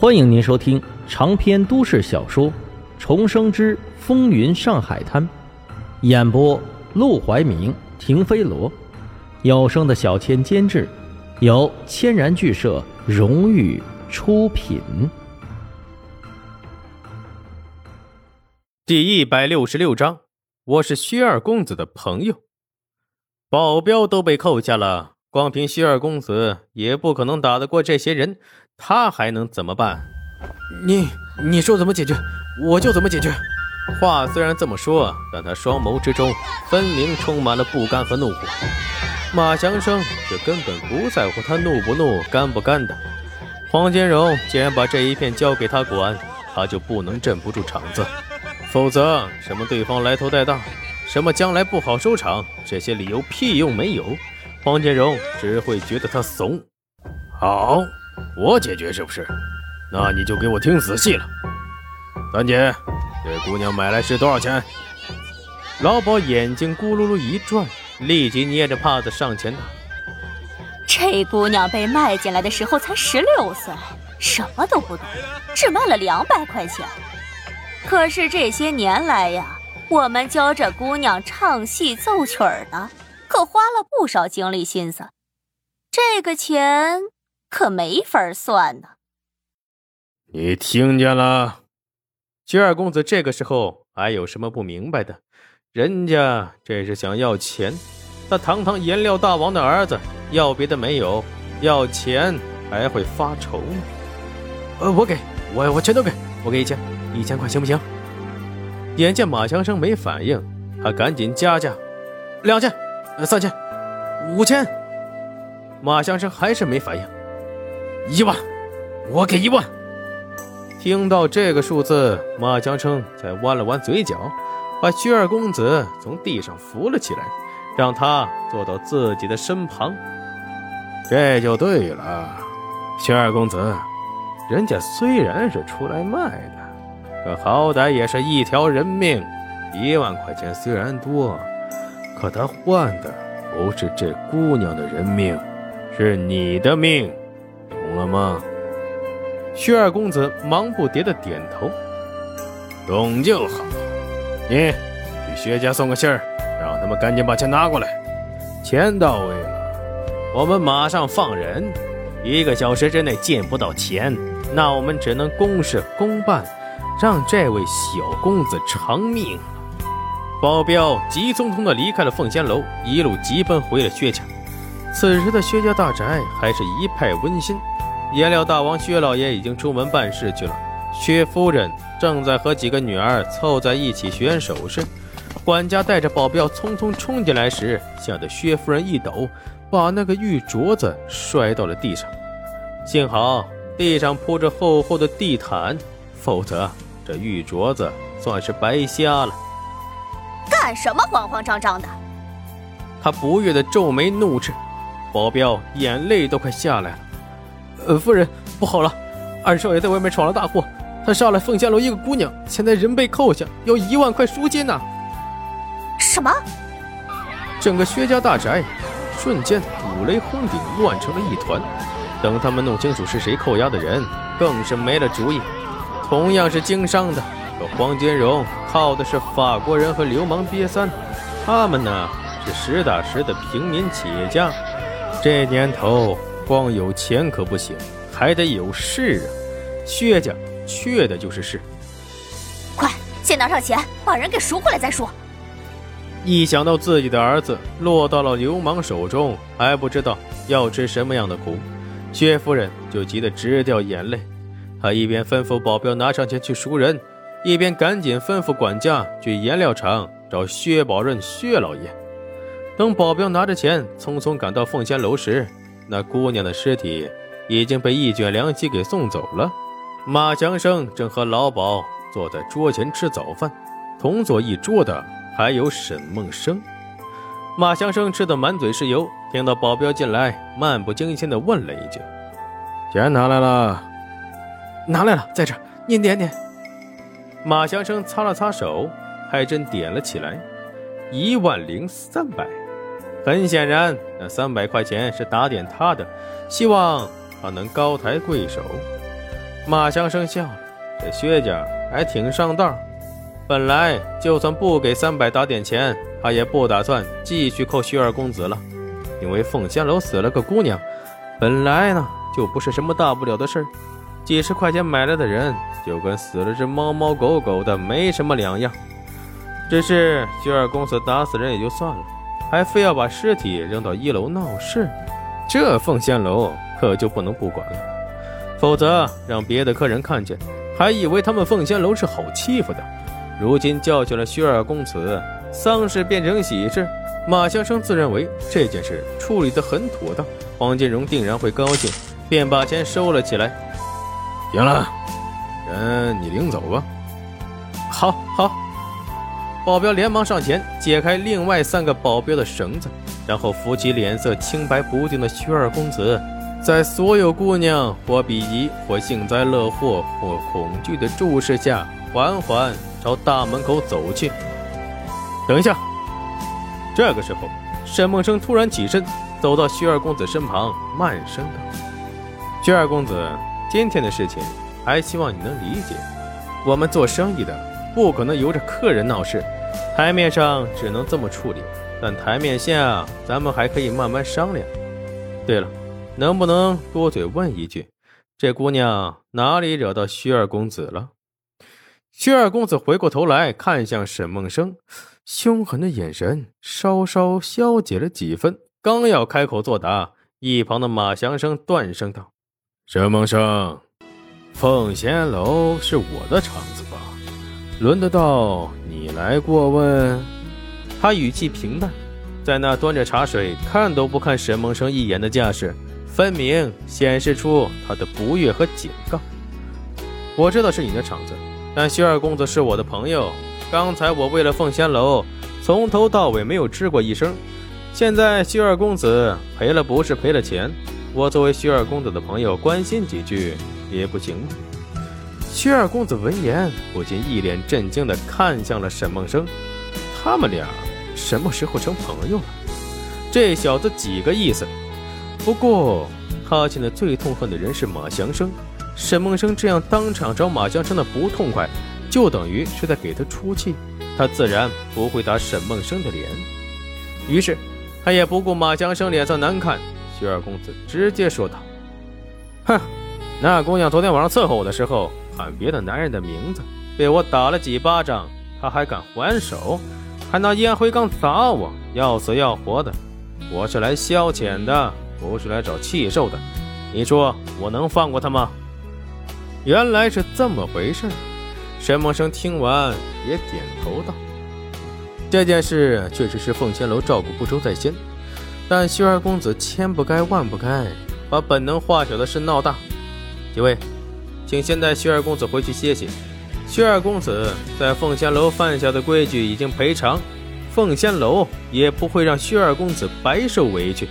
欢迎您收听长篇都市小说《重生之风云上海滩》，演播：陆怀明、停飞罗，有声的小千监制，由千然剧社荣誉出品。第一百六十六章，我是薛二公子的朋友，保镖都被扣下了，光凭薛二公子也不可能打得过这些人。他还能怎么办？你你说怎么解决，我就怎么解决。话虽然这么说，但他双眸之中分明充满了不甘和怒火。马祥生却根本不在乎他怒不怒、干不干的。黄金荣既然把这一片交给他管，他就不能镇不住场子。否则，什么对方来头太大，什么将来不好收场，这些理由屁用没有。黄金荣只会觉得他怂。好。我解决是不是？那你就给我听仔细了。三姐，这姑娘买来是多少钱？老鸨眼睛咕噜噜一转，立即捏着帕子上前道：“这姑娘被卖进来的时候才十六岁，什么都不懂，只卖了两百块钱。可是这些年来呀，我们教这姑娘唱戏奏曲的，可花了不少精力心思。这个钱……”可没法算呢。你听见了？薛二公子这个时候还有什么不明白的？人家这是想要钱。那堂堂颜料大王的儿子，要别的没有，要钱还会发愁吗？呃，我给我我全都给，我给一千，一千块行不行？眼见马强生没反应，他赶紧加价，两千，三千，五千。马强生还是没反应。一万，我给一万。听到这个数字，马江生才弯了弯嘴角，把薛二公子从地上扶了起来，让他坐到自己的身旁。这就对了，薛二公子，人家虽然是出来卖的，可好歹也是一条人命。一万块钱虽然多，可他换的不是这姑娘的人命，是你的命。懂了吗？薛二公子忙不迭的点头。懂就好。你去薛家送个信儿，让他们赶紧把钱拿过来。钱到位了，我们马上放人。一个小时之内见不到钱，那我们只能公事公办，让这位小公子偿命。保镖急匆匆的离开了凤仙楼，一路急奔回了薛家。此时的薛家大宅还是一派温馨。颜料大王薛老爷已经出门办事去了，薛夫人正在和几个女儿凑在一起选首饰。管家带着保镖匆匆冲进来时，吓得薛夫人一抖，把那个玉镯子摔到了地上。幸好地上铺着厚厚的地毯，否则这玉镯子算是白瞎了。干什么慌慌张张的？他不悦的皱眉怒斥，保镖眼泪都快下来了。呃，夫人，不好了，二少爷在外面闯了大祸，他杀了凤仙楼一个姑娘，现在人被扣下，要一万块赎金呢。什么？整个薛家大宅瞬间五雷轰顶，乱成了一团。等他们弄清楚是谁扣押的人，更是没了主意。同样是经商的，可黄金荣靠的是法国人和流氓瘪三，他们呢是实打实的平民企业家。这年头。光有钱可不行，还得有势啊！薛家缺的就是势。快，先拿上钱，把人给赎回来再说。一想到自己的儿子落到了流氓手中，还不知道要吃什么样的苦，薛夫人就急得直掉眼泪。她一边吩咐保镖拿上钱去赎人，一边赶紧吩咐管家去颜料厂找薛宝润薛老爷。等保镖拿着钱匆匆赶到凤仙楼时，那姑娘的尸体已经被一卷凉席给送走了。马祥生正和老鸨坐在桌前吃早饭，同坐一桌的还有沈梦生。马祥生吃得满嘴是油，听到保镖进来，漫不经心地问了一句：“钱拿来了？拿来了，在这，您点点。”马祥生擦了擦手，还真点了起来，一万零三百。很显然，那三百块钱是打点他的，希望他能高抬贵手。马祥生笑了，这薛家还挺上道。本来就算不给三百打点钱，他也不打算继续扣薛二公子了。因为凤仙楼死了个姑娘，本来呢就不是什么大不了的事儿，几十块钱买来的人就跟死了只猫猫狗狗的没什么两样。只是薛二公子打死人也就算了，还非要把尸体扔到一楼闹事，这凤仙楼可就不能不管了，否则让别的客人看见，还以为他们凤仙楼是好欺负的。如今教训了薛二公子，丧事变成喜事，马相生自认为这件事处理得很妥当，黄金荣定然会高兴，便把钱收了起来。行了，人你领走吧。好，好。保镖连忙上前解开另外三个保镖的绳子，然后扶起脸色清白不定的薛二公子，在所有姑娘或鄙夷、或幸灾乐祸、或恐惧的注视下，缓缓。朝大门口走去。等一下！这个时候，沈梦生突然起身，走到薛二公子身旁，慢声道：“薛二公子，今天的事情，还希望你能理解。我们做生意的，不可能由着客人闹事。台面上只能这么处理，但台面下，咱们还可以慢慢商量。对了，能不能多嘴问一句，这姑娘哪里惹到薛二公子了？”薛二公子回过头来看向沈梦生，凶狠的眼神稍稍消解了几分。刚要开口作答，一旁的马祥生断声道：“沈梦生，凤仙楼是我的场子吧？轮得到你来过问？”他语气平淡，在那端着茶水看都不看沈梦生一眼的架势，分明显示出他的不悦和警告。我知道是你的场子。但薛二公子是我的朋友，刚才我为了凤仙楼，从头到尾没有吱过一声。现在薛二公子赔了不是赔了钱，我作为薛二公子的朋友关心几句也不行吗？薛二公子闻言不禁一脸震惊地看向了沈梦生，他们俩什么时候成朋友了？这小子几个意思？不过他现在最痛恨的人是马祥生。沈梦生这样当场找马祥生的不痛快，就等于是在给他出气，他自然不会打沈梦生的脸。于是，他也不顾马祥生脸色难看，薛二公子直接说道：“哼，那姑娘昨天晚上伺候我的时候喊别的男人的名字，被我打了几巴掌，她还敢还手，还拿烟灰缸砸我，要死要活的。我是来消遣的，不是来找气受的。你说我能放过她吗？”原来是这么回事沈梦生听完也点头道：“这件事确实是凤仙楼照顾不周在先，但薛二公子千不该万不该把本能化小的事闹大。几位，请先带薛二公子回去歇息。薛二公子在凤仙楼犯下的规矩已经赔偿，凤仙楼也不会让薛二公子白受委屈。”